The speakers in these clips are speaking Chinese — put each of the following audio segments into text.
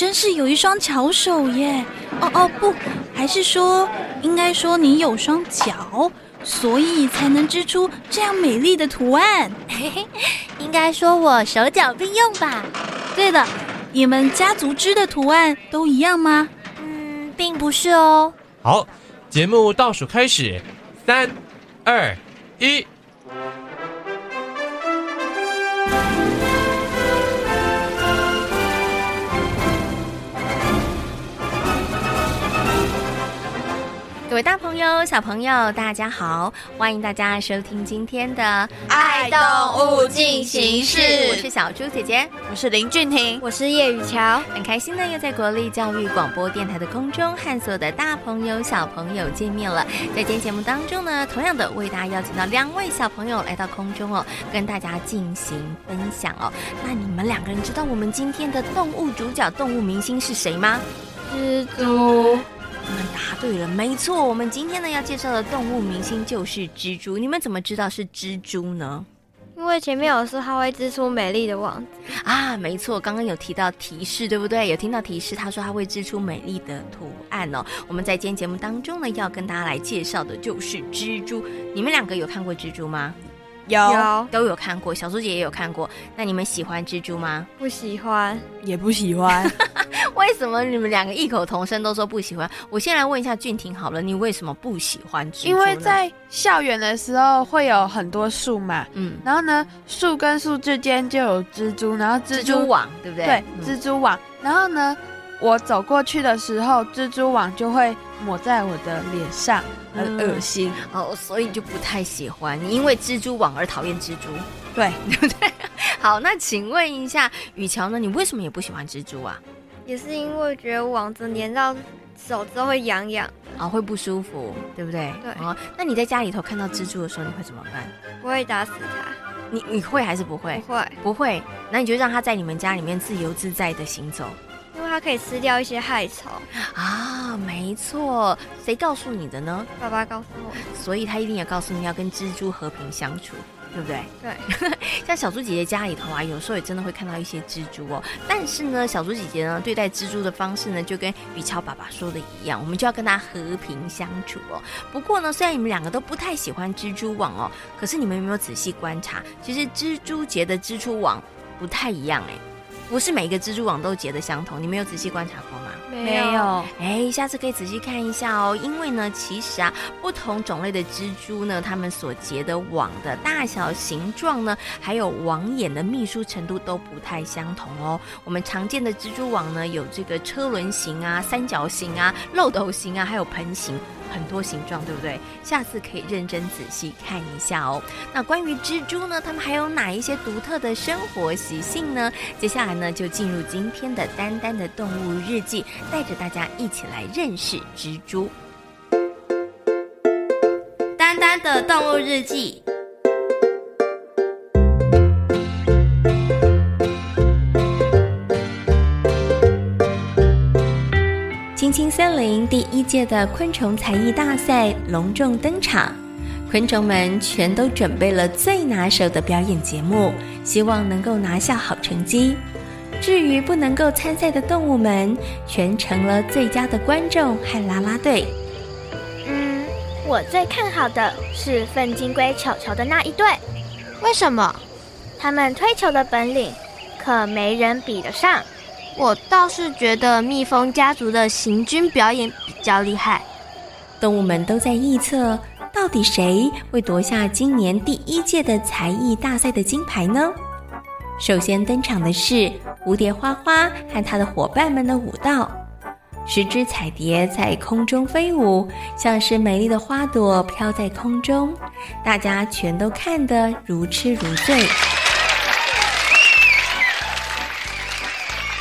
真是有一双巧手耶！哦哦不，还是说，应该说你有双脚。所以才能织出这样美丽的图案。嘿嘿，应该说我手脚并用吧。对了，你们家族织的图案都一样吗？嗯，并不是哦。好，节目倒数开始，三、二、一。各位大朋友、小朋友，大家好！欢迎大家收听今天的《爱动物进行式》。我是小猪姐姐，我是林俊婷，我是叶雨乔。很开心呢，又在国立教育广播电台的空中和所有的大朋友、小朋友见面了。在今天节目当中呢，同样的为大家邀请到两位小朋友来到空中哦，跟大家进行分享哦。那你们两个人知道我们今天的动物主角、动物明星是谁吗？蜘蛛。你们答对了，没错。我们今天呢要介绍的动物明星就是蜘蛛。你们怎么知道是蜘蛛呢？因为前面有说它会织出美丽的网子啊，没错。刚刚有提到提示，对不对？有听到提示，他说他会织出美丽的图案哦。我们在今天节目当中呢，要跟大家来介绍的就是蜘蛛。你们两个有看过蜘蛛吗？有，有都有看过。小猪姐也有看过。那你们喜欢蜘蛛吗？不喜欢，也不喜欢。为什么你们两个异口同声都说不喜欢？我先来问一下俊婷好了，你为什么不喜欢蜘蛛？因为在校园的时候会有很多树嘛，嗯，然后呢，树跟树之间就有蜘蛛，然后蜘蛛，蜘蛛网对不对？对，嗯、蜘蛛网。然后呢，我走过去的时候，蜘蛛网就会抹在我的脸上，很恶心、嗯、哦，所以就不太喜欢。你因为蜘蛛网而讨厌蜘蛛，对，对不对？好，那请问一下雨乔呢？你为什么也不喜欢蜘蛛啊？也是因为觉得网子粘到手之后会痒痒，啊、哦，会不舒服，对不对？对。哦，那你在家里头看到蜘蛛的时候，你会怎么办？不会打死它。你你会还是不会？不会，不会。那你就让它在你们家里面自由自在的行走，因为它可以吃掉一些害虫。啊，没错。谁告诉你的呢？爸爸告诉我。所以他一定也告诉你要跟蜘蛛和平相处。对不对？对，像小猪姐姐家里头啊，有时候也真的会看到一些蜘蛛哦。但是呢，小猪姐姐呢对待蜘蛛的方式呢，就跟雨乔爸爸说的一样，我们就要跟它和平相处哦。不过呢，虽然你们两个都不太喜欢蜘蛛网哦，可是你们有没有仔细观察？其实蜘蛛结的蜘蛛网不太一样哎，不是每一个蜘蛛网都结的相同。你们有仔细观察过吗？没有，哎，下次可以仔细看一下哦。因为呢，其实啊，不同种类的蜘蛛呢，它们所结的网的大小、形状呢，还有网眼的密疏程度都不太相同哦。我们常见的蜘蛛网呢，有这个车轮形啊、三角形啊、漏斗形啊，还有盆形。很多形状，对不对？下次可以认真仔细看一下哦。那关于蜘蛛呢，它们还有哪一些独特的生活习性呢？接下来呢，就进入今天的丹丹的动物日记，带着大家一起来认识蜘蛛。丹丹的动物日记。青青森林第一届的昆虫才艺大赛隆重登场，昆虫们全都准备了最拿手的表演节目，希望能够拿下好成绩。至于不能够参赛的动物们，全成了最佳的观众和啦啦队。嗯，我最看好的是粪金龟球球的那一队。为什么？他们推球的本领，可没人比得上。我倒是觉得蜜蜂家族的行军表演比较厉害。动物们都在预测，到底谁会夺下今年第一届的才艺大赛的金牌呢？首先登场的是蝴蝶花花和他的伙伴们的舞蹈。十只彩蝶在空中飞舞，像是美丽的花朵飘在空中，大家全都看得如痴如醉。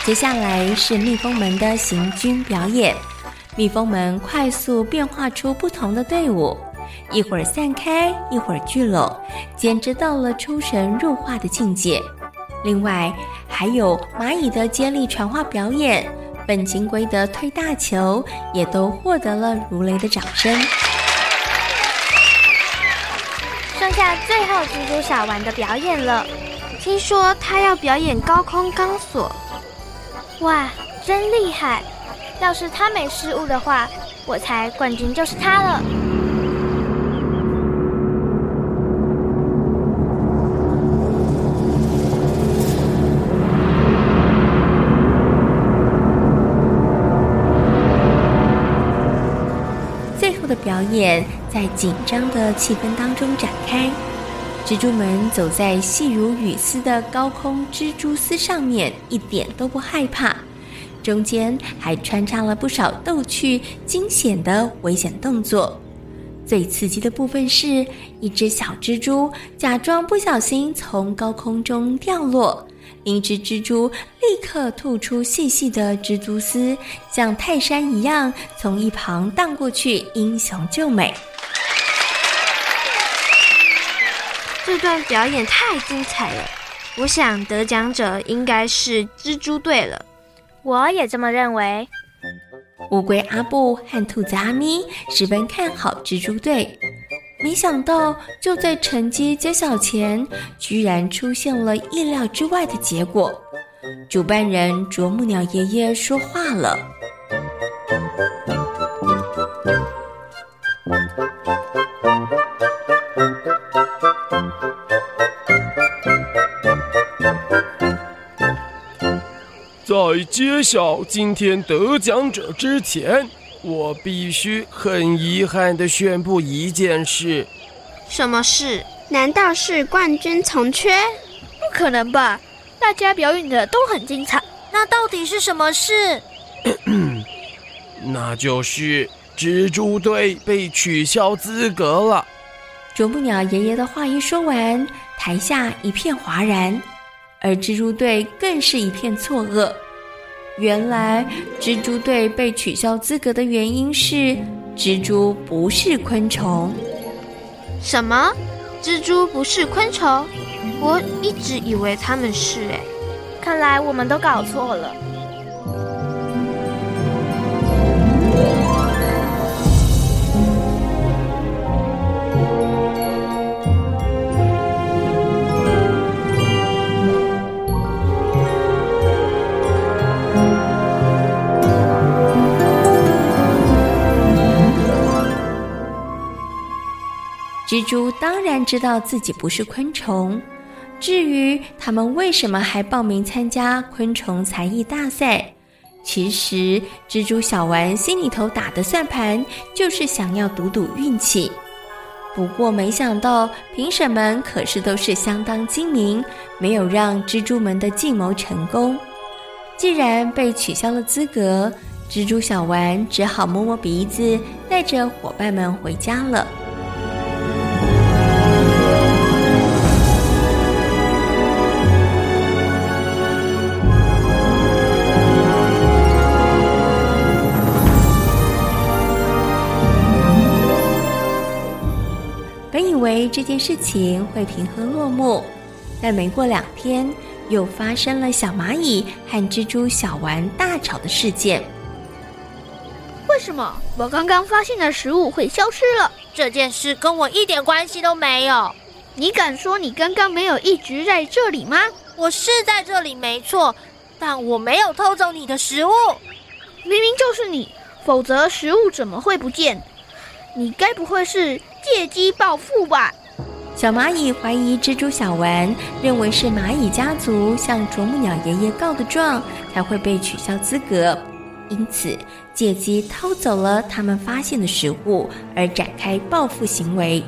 接下来是蜜蜂们的行军表演，蜜蜂们快速变化出不同的队伍，一会儿散开，一会儿聚拢，简直到了出神入化的境界。另外，还有蚂蚁的接力传话表演。本金龟的推大球也都获得了如雷的掌声。剩下最后蜘蛛小丸的表演了，听说他要表演高空钢索。哇，真厉害！要是他没失误的话，我猜冠军就是他了。最后的表演在紧张的气氛当中展开，蜘蛛们走在细如雨丝的高空蜘蛛丝上面，一点都不害怕。中间还穿插了不少逗趣、惊险的危险动作。最刺激的部分是一只小蜘蛛假装不小心从高空中掉落。另一只蜘蛛立刻吐出细细的蜘蛛丝，像泰山一样从一旁荡过去，英雄救美。这段表演太精彩了，我想得奖者应该是蜘蛛队了。我也这么认为。乌龟阿布和兔子阿咪十分看好蜘蛛队。没想到，就在成绩揭晓前，居然出现了意料之外的结果。主办人啄木鸟爷爷说话了：“在揭晓今天得奖者之前。”我必须很遗憾地宣布一件事。什么事？难道是冠军从缺？不可能吧！大家表演的都很精彩。那到底是什么事？那就是蜘蛛队被取消资格了。啄木鸟爷爷的话一说完，台下一片哗然，而蜘蛛队更是一片错愕。原来蜘蛛队被取消资格的原因是蜘蛛不是昆虫。什么？蜘蛛不是昆虫？我一直以为他们是诶。看来我们都搞错了。蜘蛛当然知道自己不是昆虫，至于他们为什么还报名参加昆虫才艺大赛，其实蜘蛛小丸心里头打的算盘就是想要赌赌运气。不过没想到评审们可是都是相当精明，没有让蜘蛛们的计谋成功。既然被取消了资格，蜘蛛小丸只好摸摸鼻子，带着伙伴们回家了。为这件事情会平和落幕，但没过两天，又发生了小蚂蚁和蜘蛛小丸大吵的事件。为什么我刚刚发现的食物会消失了？这件事跟我一点关系都没有。你敢说你刚刚没有一直在这里吗？我是在这里没错，但我没有偷走你的食物。明明就是你，否则食物怎么会不见？你该不会是……借机报复吧！小蚂蚁怀疑蜘蛛小丸，认为是蚂蚁家族向啄木鸟爷爷告的状，才会被取消资格，因此借机偷走了他们发现的食物，而展开报复行为。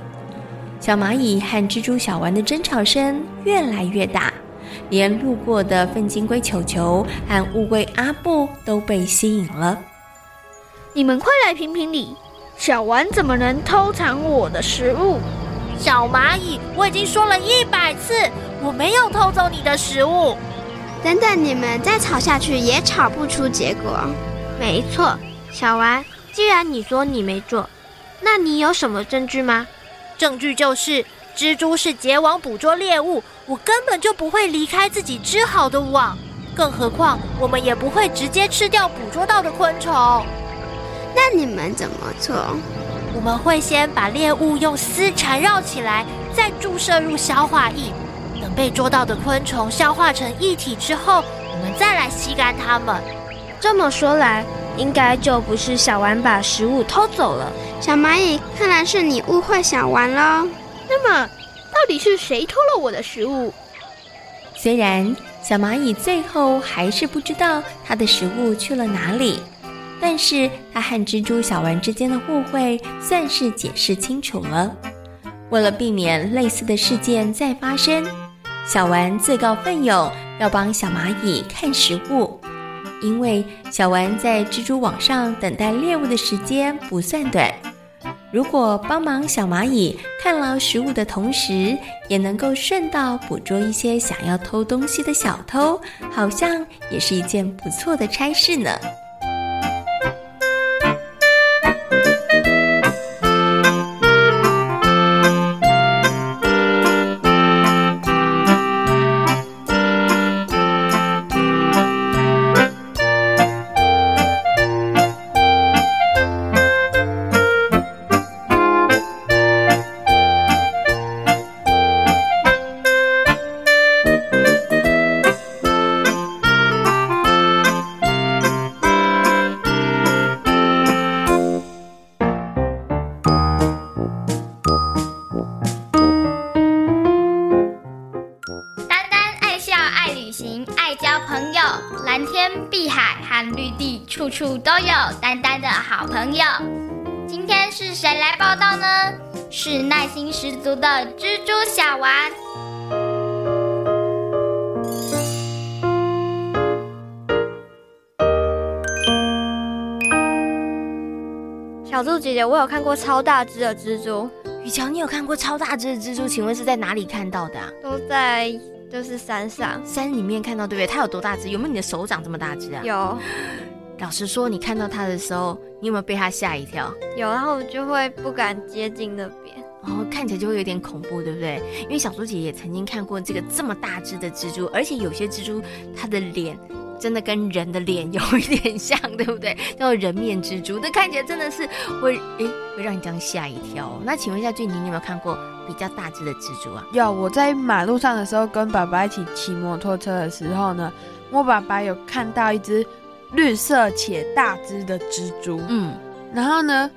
小蚂蚁和蜘蛛小丸的争吵声越来越大，连路过的粪金龟球球和乌龟阿布都被吸引了。你们快来评评理，小丸怎么能偷藏我的食物？小蚂蚁，我已经说了一百次，我没有偷走你的食物。等等，你们再吵下去也吵不出结果。没错，小丸，既然你说你没做，那你有什么证据吗？证据就是蜘蛛是结网捕捉猎物，我根本就不会离开自己织好的网，更何况我们也不会直接吃掉捕捉到的昆虫。那你们怎么做？我们会先把猎物用丝缠绕起来，再注射入消化液。等被捉到的昆虫消化成液体之后，我们再来吸干它们。这么说来，应该就不是小丸把食物偷走了。小蚂蚁，看来是你误会小丸了。那么，到底是谁偷了我的食物？虽然小蚂蚁最后还是不知道它的食物去了哪里，但是它和蜘蛛小丸之间的误会算是解释清楚了。为了避免类似的事件再发生，小丸自告奋勇要帮小蚂蚁看食物，因为小丸在蜘蛛网上等待猎物的时间不算短。如果帮忙小蚂蚁看牢食物的同时，也能够顺道捕捉一些想要偷东西的小偷，好像也是一件不错的差事呢。丹丹的好朋友。今天是谁来报道呢？是耐心十足的蜘蛛小丸。小猪姐姐，我有看过超大只的蜘蛛。雨乔，你有看过超大只的蜘蛛？请问是在哪里看到的啊？都在，就是山上，山里面看到，对不对？它有多大只？有没有你的手掌这么大只啊？有。老实说，你看到它的时候，你有没有被它吓一跳？有，然后我就会不敢接近那边，然后看起来就会有点恐怖，对不对？因为小猪姐也曾经看过这个这么大只的蜘蛛，而且有些蜘蛛它的脸真的跟人的脸有一点像，对不对？叫做人面蜘蛛，那看起来真的是会诶，会让你这样吓一跳。那请问一下，俊宁，你有没有看过比较大只的蜘蛛啊？有，我在马路上的时候跟爸爸一起骑摩托车的时候呢，我爸爸有看到一只。绿色且大只的蜘蛛，嗯，然后呢，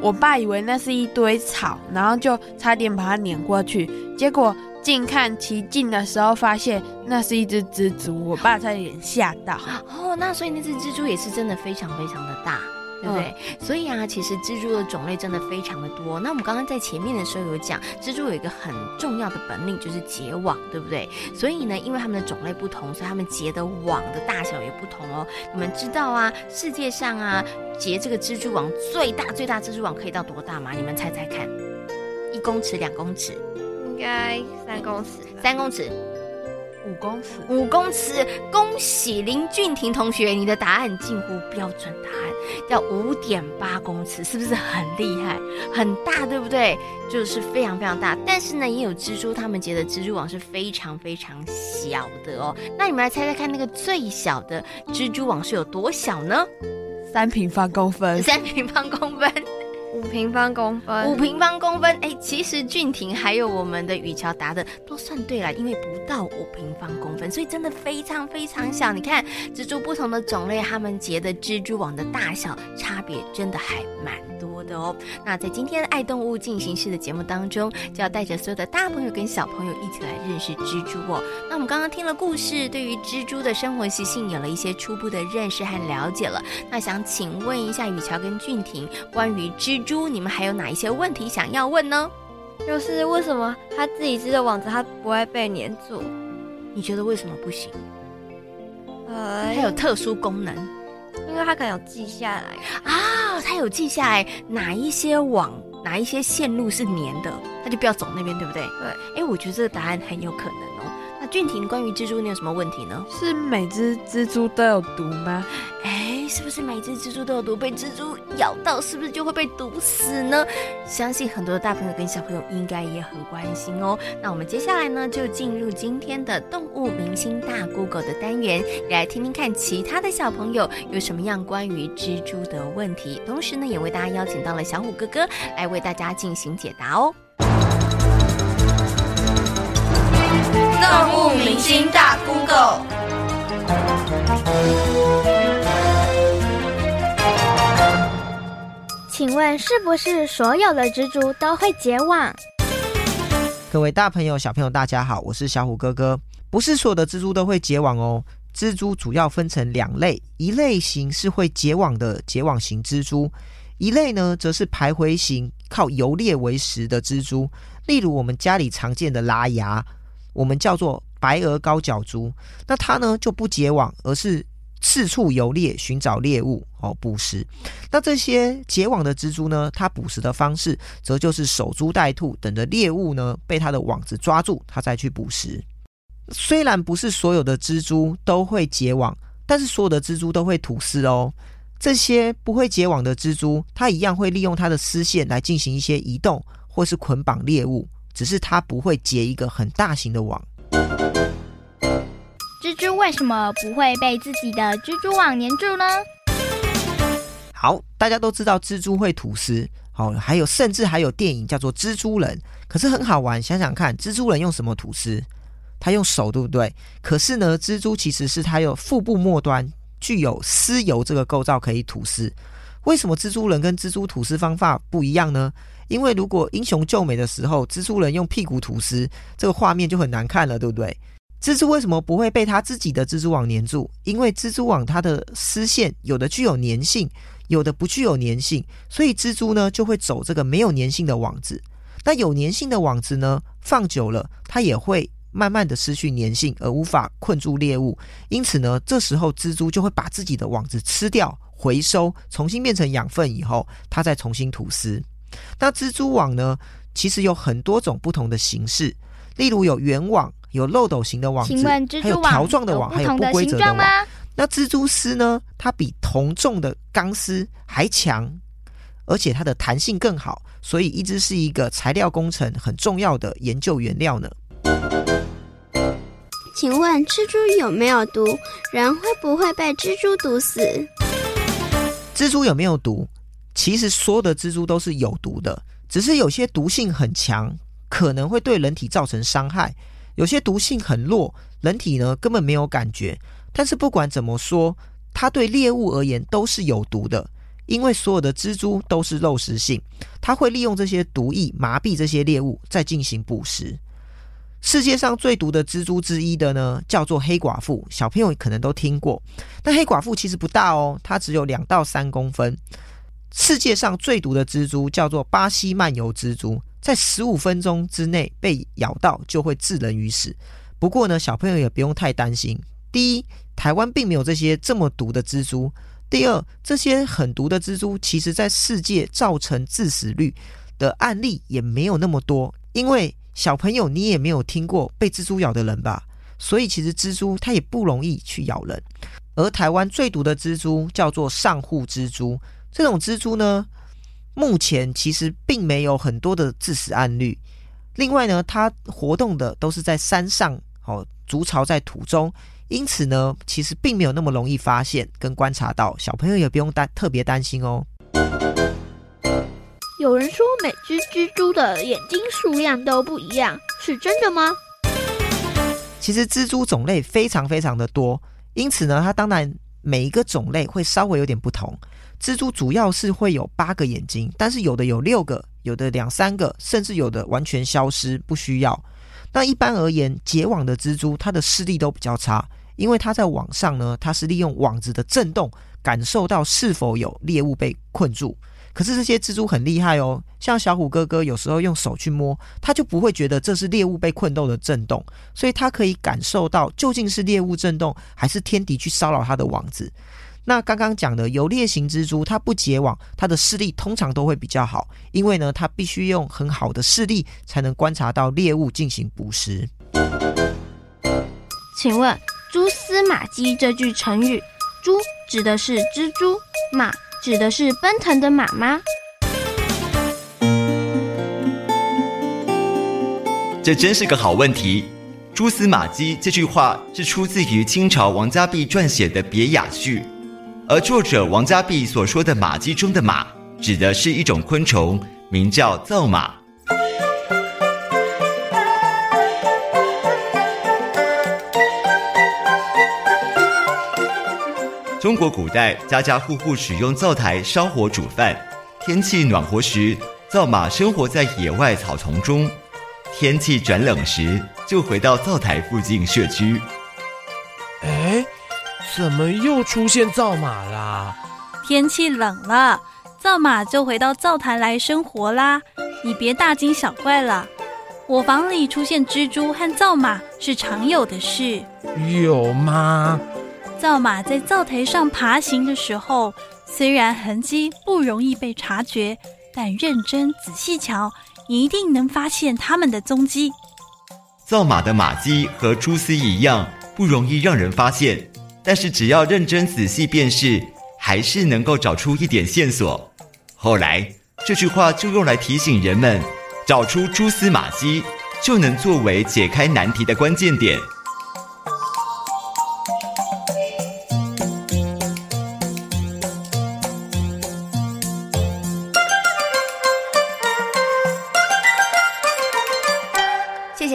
我爸以为那是一堆草，然后就差点把它碾过去，结果近看其近的时候，发现那是一只蜘蛛，我爸差点吓到。哦，那所以那只蜘蛛也是真的非常非常的大。对不对？嗯、所以啊，其实蜘蛛的种类真的非常的多。那我们刚刚在前面的时候有讲，蜘蛛有一个很重要的本领，就是结网，对不对？所以呢，因为它们的种类不同，所以它们结的网的大小也不同哦。你们知道啊，世界上啊，结这个蜘蛛网最大最大蜘蛛网可以到多大吗？你们猜猜看，一公尺、两公尺？应该三公尺。三公尺。五公尺，五公尺！恭喜林俊廷同学，你的答案近乎标准答案，要五点八公尺，是不是很厉害？很大，对不对？就是非常非常大。但是呢，也有蜘蛛，他们结的蜘蛛网是非常非常小的哦。那你们来猜猜看，那个最小的蜘蛛网是有多小呢？三平方公分。三平方公分。五平方公分，五平方公分，哎，其实俊廷还有我们的雨乔答的都算对了，因为不到五平方公分，所以真的非常非常小。你看，蜘蛛不同的种类，它们结的蜘蛛网的大小差别真的还蛮多的哦。那在今天的爱动物进行式的节目当中，就要带着所有的大朋友跟小朋友一起来认识蜘蛛哦。那我们刚刚听了故事，对于蜘蛛的生活习性有了一些初步的认识和了解了。那想请问一下雨乔跟俊廷，关于蜘蛛，你们还有哪一些问题想要问呢？就是为什么它自己织的网子它不会被粘住？你觉得为什么不行？呃，它有特殊功能。因为它可能有记下来啊，它有记下来哪一些网、哪一些线路是粘的，他就不要走那边，对不对？对。哎，我觉得这个答案很有可能哦。那俊廷，关于蜘蛛，你有什么问题呢？是每只蜘蛛都有毒吗？哎，是不是每只蜘蛛都有毒？被蜘蛛咬到，是不是就会被毒死呢？相信很多的大朋友跟小朋友应该也很关心哦。那我们接下来呢，就进入今天的动物明星大 Google 的单元，也来听听看其他的小朋友有什么样关于蜘蛛的问题。同时呢，也为大家邀请到了小虎哥哥来为大家进行解答哦。动物明星大 Google，请问是不是所有的蜘蛛都会结网？各位大朋友、小朋友，大家好，我是小虎哥哥。不是所有的蜘蛛都会结网哦。蜘蛛主要分成两类，一类型是会结网的结网型蜘蛛，一类呢则是徘徊型，靠游猎为食的蜘蛛。例如我们家里常见的拉牙。我们叫做白额高脚蛛，那它呢就不结网，而是四处游猎寻找猎物哦捕食。那这些结网的蜘蛛呢，它捕食的方式则就是守株待兔，等着猎物呢被它的网子抓住，它再去捕食。虽然不是所有的蜘蛛都会结网，但是所有的蜘蛛都会吐丝哦。这些不会结网的蜘蛛，它一样会利用它的丝线来进行一些移动或是捆绑猎物。只是它不会结一个很大型的网。蜘蛛为什么不会被自己的蜘蛛网粘住呢？好，大家都知道蜘蛛会吐丝，好，还有甚至还有电影叫做《蜘蛛人》，可是很好玩，想想看，蜘蛛人用什么吐丝？他用手，对不对？可是呢，蜘蛛其实是它有腹部末端具有丝油这个构造可以吐丝。为什么蜘蛛人跟蜘蛛吐丝方法不一样呢？因为如果英雄救美的时候，蜘蛛人用屁股吐丝，这个画面就很难看了，对不对？蜘蛛为什么不会被它自己的蜘蛛网粘住？因为蜘蛛网它的丝线有的具有粘性，有的不具有粘性，所以蜘蛛呢就会走这个没有粘性的网子。那有粘性的网子呢，放久了它也会慢慢的失去粘性，而无法困住猎物。因此呢，这时候蜘蛛就会把自己的网子吃掉，回收，重新变成养分以后，它再重新吐丝。那蜘蛛网呢，其实有很多种不同的形式，例如有圆网、有漏斗型的网子，还有条状的网，还有不规则的网。那蜘蛛丝呢，它比同重的钢丝还强，而且它的弹性更好，所以一直是一个材料工程很重要的研究原料呢。请问蜘蛛有没有毒？人会不会被蜘蛛毒死？蜘蛛有没有毒？其实所有的蜘蛛都是有毒的，只是有些毒性很强，可能会对人体造成伤害；有些毒性很弱，人体呢根本没有感觉。但是不管怎么说，它对猎物而言都是有毒的，因为所有的蜘蛛都是肉食性，它会利用这些毒液麻痹这些猎物，再进行捕食。世界上最毒的蜘蛛之一的呢，叫做黑寡妇，小朋友可能都听过。但黑寡妇其实不大哦，它只有两到三公分。世界上最毒的蜘蛛叫做巴西漫游蜘蛛，在十五分钟之内被咬到就会致人于死。不过呢，小朋友也不用太担心。第一，台湾并没有这些这么毒的蜘蛛；第二，这些很毒的蜘蛛，其实在世界造成致死率的案例也没有那么多。因为小朋友你也没有听过被蜘蛛咬的人吧？所以其实蜘蛛它也不容易去咬人。而台湾最毒的蜘蛛叫做上户蜘蛛。这种蜘蛛呢，目前其实并没有很多的致死案例。另外呢，它活动的都是在山上，哦，筑巢在土中，因此呢，其实并没有那么容易发现跟观察到。小朋友也不用担特别担心哦。有人说每只蜘蛛的眼睛数量都不一样，是真的吗？其实蜘蛛种类非常非常的多，因此呢，它当然每一个种类会稍微有点不同。蜘蛛主要是会有八个眼睛，但是有的有六个，有的两三个，甚至有的完全消失，不需要。那一般而言，结网的蜘蛛它的视力都比较差，因为它在网上呢，它是利用网子的震动感受到是否有猎物被困住。可是这些蜘蛛很厉害哦，像小虎哥哥有时候用手去摸，它就不会觉得这是猎物被困住的震动，所以它可以感受到究竟是猎物震动，还是天敌去骚扰它的网子。那刚刚讲的游猎型蜘蛛，它不结网，它的视力通常都会比较好，因为呢，它必须用很好的视力才能观察到猎物进行捕食。请问“蛛丝马迹”这句成语，“蛛”指的是蜘蛛，“马”指的是奔腾的马吗？这真是个好问题。蛛丝马迹这句话是出自于清朝王家弼撰写的别雅序，而作者王家弼所说的马迹中的马，指的是一种昆虫，名叫灶马。中国古代家家户户使用灶台烧火煮饭，天气暖和时，灶马生活在野外草丛中。天气转冷时，就回到灶台附近社区。哎，怎么又出现灶马啦？天气冷了，灶马就回到灶台来生活啦。你别大惊小怪了。我房里出现蜘蛛和灶马是常有的事。有吗？灶马在灶台上爬行的时候，虽然痕迹不容易被察觉，但认真仔细瞧。你一定能发现它们的踪迹。灶马的马迹和蛛丝一样，不容易让人发现，但是只要认真仔细辨识，还是能够找出一点线索。后来这句话就用来提醒人们，找出蛛丝马迹，就能作为解开难题的关键点。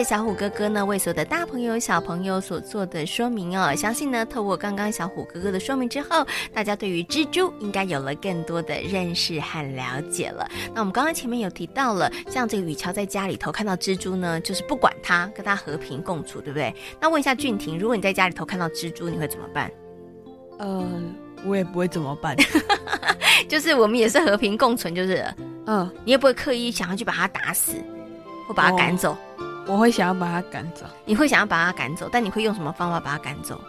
小虎哥哥呢，为所有的大朋友、小朋友所做的说明哦，相信呢，透过刚刚小虎哥哥的说明之后，大家对于蜘蛛应该有了更多的认识和了解了。那我们刚刚前面有提到了，像这个雨乔在家里头看到蜘蛛呢，就是不管它，跟它和平共处，对不对？那问一下俊廷，如果你在家里头看到蜘蛛，你会怎么办？呃，我也不会怎么办，就是我们也是和平共存，就是，嗯、呃，你也不会刻意想要去把它打死，或把它赶走。哦我会想要把他赶走，你会想要把他赶走，但你会用什么方法把他赶走？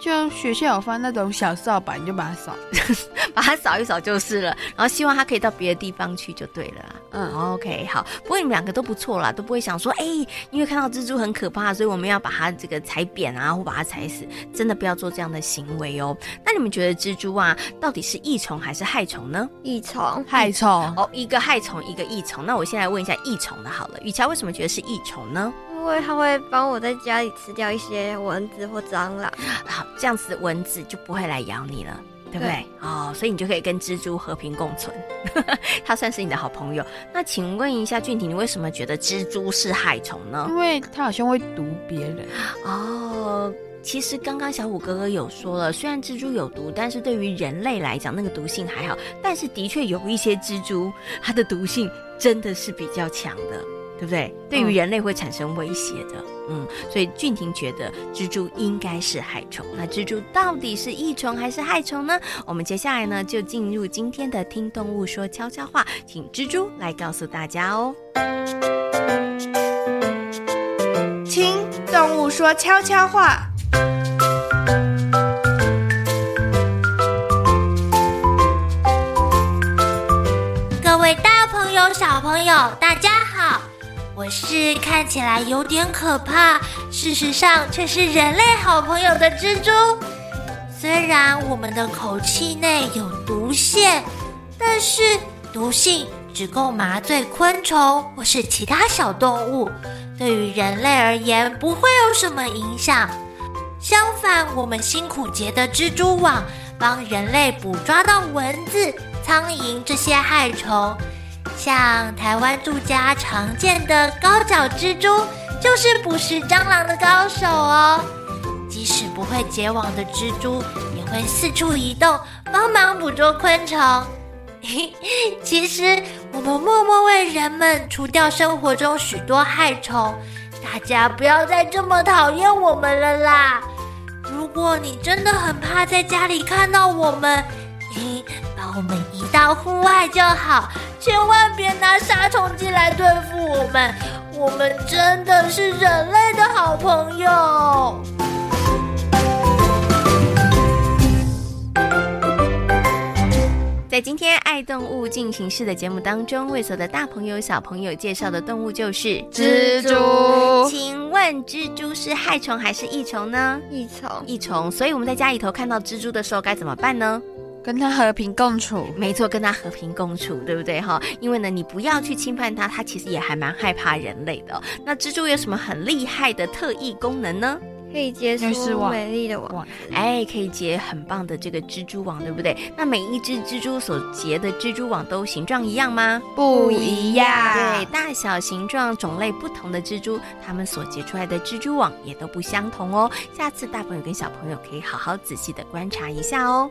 就学校有放那种小扫把，你就把它扫，把它扫一扫就是了。然后希望它可以到别的地方去就对了啦。嗯，OK，好。不过你们两个都不错啦，都不会想说，哎、欸，因为看到蜘蛛很可怕，所以我们要把它这个踩扁啊，或把它踩死。真的不要做这样的行为哦。那你们觉得蜘蛛啊，到底是益虫还是害虫呢？益虫，害虫。哦，一个害虫，一个益虫。那我先来问一下益虫的好了。雨乔为什么觉得是益虫呢？因为它会帮我在家里吃掉一些蚊子或蟑螂，好，这样子蚊子就不会来咬你了，对不对？对哦，所以你就可以跟蜘蛛和平共存，它算是你的好朋友。那请问一下俊廷，你为什么觉得蜘蛛是害虫呢？因为它好像会毒别人。哦，其实刚刚小虎哥哥有说了，虽然蜘蛛有毒，但是对于人类来讲，那个毒性还好。但是的确有一些蜘蛛，它的毒性真的是比较强的。对不对？对于人类会产生威胁的，嗯，嗯，所以俊廷觉得蜘蛛应该是害虫。那蜘蛛到底是益虫还是害虫呢？我们接下来呢就进入今天的听动物说悄悄话，请蜘蛛来告诉大家哦。听动物说悄悄话，各位大朋友、小朋友，大家是看起来有点可怕，事实上却是人类好朋友的蜘蛛。虽然我们的口气内有毒腺，但是毒性只够麻醉昆虫或是其他小动物，对于人类而言不会有什么影响。相反，我们辛苦结的蜘蛛网，帮人类捕抓到蚊子、苍蝇这些害虫。像台湾住家常见的高脚蜘蛛，就是捕食蟑螂的高手哦。即使不会结网的蜘蛛，也会四处移动，帮忙捕捉昆虫。其实，我们默默为人们除掉生活中许多害虫。大家不要再这么讨厌我们了啦！如果你真的很怕在家里看到我们，我们移到户外就好，千万别拿杀虫剂来对付我们。我们真的是人类的好朋友。在今天爱动物进行式的节目当中，为所的大朋友小朋友介绍的动物就是蜘蛛。请问蜘蛛是害虫还是益虫呢？益虫，益虫。所以我们在家里头看到蜘蛛的时候该怎么办呢？跟它和平共处。没错，跟它和平共处，对不对哈？因为呢，你不要去侵犯它，它其实也还蛮害怕人类的。那蜘蛛有什么很厉害的特异功能呢？可以结出美丽的网，哎，可以结很棒的这个蜘蛛网，对不对？那每一只蜘蛛所结的蜘蛛网都形状一样吗？不一样。对，大小、形状、种类不同的蜘蛛，它们所结出来的蜘蛛网也都不相同哦。下次大朋友跟小朋友可以好好仔细的观察一下哦。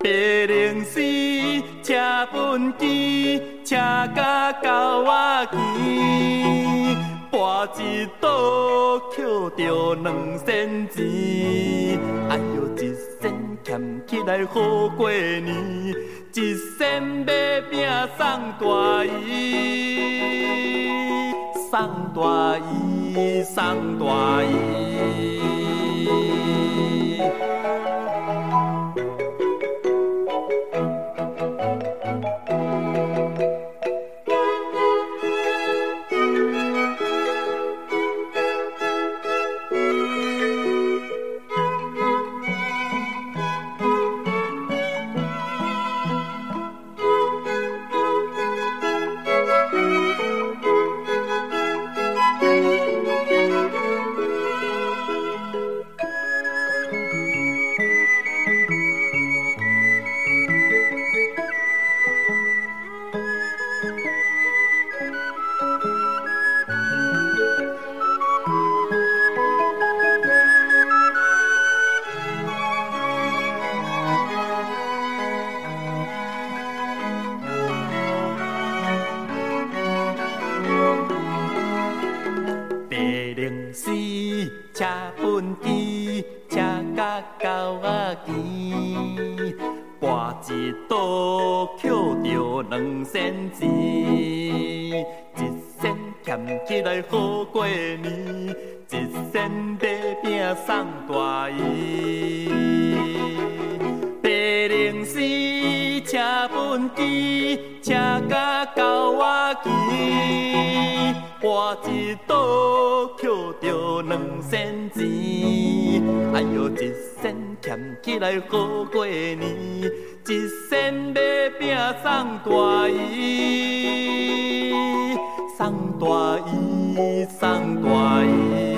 白龙丝车畚箕，车甲狗仔墘，跋一倒捡着两仙钱。哎呦，一仙俭起来好过年，一仙买饼送大姨，送大姨，送大姨。都捡着两仙钱，哎哟，一仙俭起来好过年，一仙买饼送大姨，送大姨，送大姨。